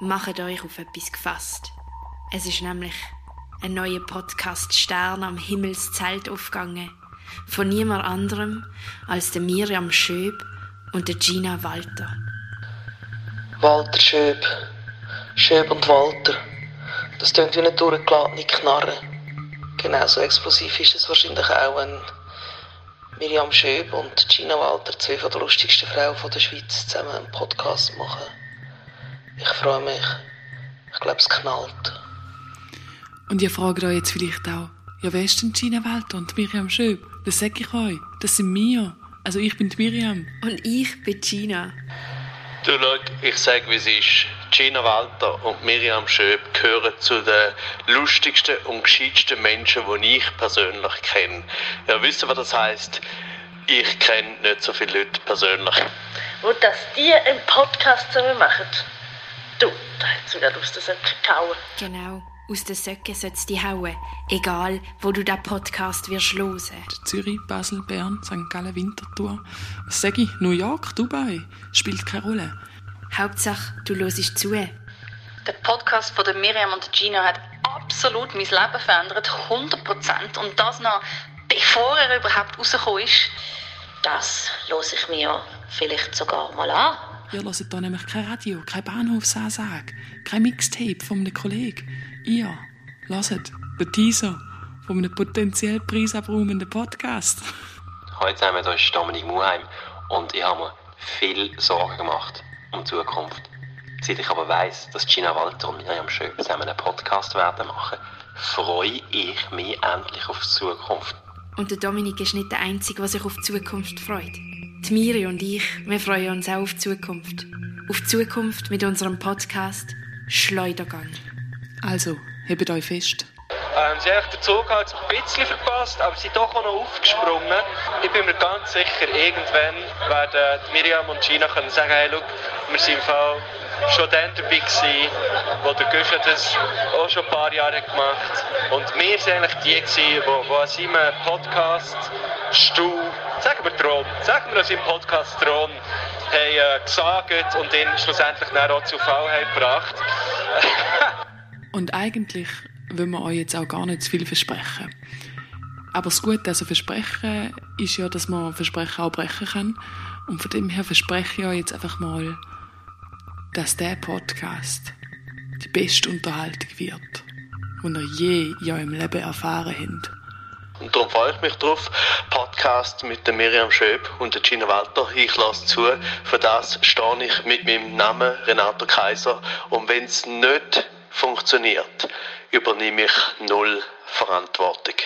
macht euch auf etwas gefasst. Es ist nämlich ein neuer Podcast Stern am Himmelszelt aufgegangen. Von niemand anderem als der Miriam Schöb und der Gina Walter. Walter Schöb. Schöb und Walter. Das klingt wie eine durchgeladene Knarre. Genauso explosiv ist es wahrscheinlich auch, wenn Miriam Schöb und Gina Walter, zwei von der lustigsten Frauen der Schweiz, zusammen einen Podcast machen. Ich freue mich. Ich glaube, es knallt. Und ihr fragt euch jetzt vielleicht auch, ja, wer ist denn Gina Walter und Miriam Schöb? Das sag ich euch. Das sind wir. Also ich bin die Miriam. Und ich bin Gina. Du Leute, ich sag wie es ist. Gina Walter und Miriam Schöb gehören zu den lustigsten und gescheitsten Menschen, die ich persönlich kenne. Ja, wisst ihr, was das heisst? Ich kenne nicht so viele Leute persönlich. Wo dass die einen Podcast zusammen machen. Du, da hat sogar Lust, das kauen. Genau. Aus den Söcken sollst die hauen. Egal, wo du den Podcast wirst hören. Zürich, Basel, Bern, St. Gallen, Winterthur. Was sag ich? New York, Dubai? Spielt keine Rolle. Hauptsache, du hörst zu. Der Podcast von der Miriam und der Gina hat absolut mein Leben verändert, 100%. Und das noch bevor er überhaupt rausgekommen ist. Das höre ich mir vielleicht sogar mal an. Ihr hört hier nämlich kein Radio, kein Bahnhofsansage, kein Mixtape von einem Kollegen. Ihr hört den Teaser von einem potenziell preisabraumenden Podcast. Hallo zusammen, hier ist Dominik Muheim und ich habe mir viel Sorgen gemacht um die Zukunft. Seit ich aber weiss, dass Gina Walter und Miriam Schöp zusammen einen Podcast werden machen, freue ich mich endlich auf die Zukunft. Und der Dominik ist nicht der Einzige, der sich auf die Zukunft freut. Die Miri und ich, wir freuen uns auch auf die Zukunft. Auf die Zukunft mit unserem Podcast Schleudergang. Also, hebt euch fest. Ähm, sie haben den Zug halt ein bisschen verpasst, aber sie sind doch auch noch aufgesprungen. Ich bin mir ganz sicher, irgendwann werden Miriam und Gina können sagen, hey, look, wir sind im Fall schon dann dabei gewesen, wo der Guschen das auch schon ein paar Jahre gemacht Und wir waren eigentlich die, gewesen, die, an seinem Podcast Stuhl, sagen wir Thron, sagen wir an seinem Podcast Thron, haben äh, gesagt und ihn schlussendlich dann auch zu Fall gebracht. Und eigentlich will man euch jetzt auch gar nicht zu viel versprechen. Aber das Gute also Versprechen ist ja, dass man Versprechen auch brechen kann. Und von dem her verspreche ich euch jetzt einfach mal, dass der Podcast die beste Unterhaltung wird, die ihr je in eurem Leben erfahren habt. Und darum freue ich mich drauf. Podcast mit der Miriam Schöb und der Gina Walter. Ich lasse zu. Für das stehe ich mit meinem Namen Renato Kaiser. Und wenn es nicht funktioniert, übernehme ich null Verantwortung.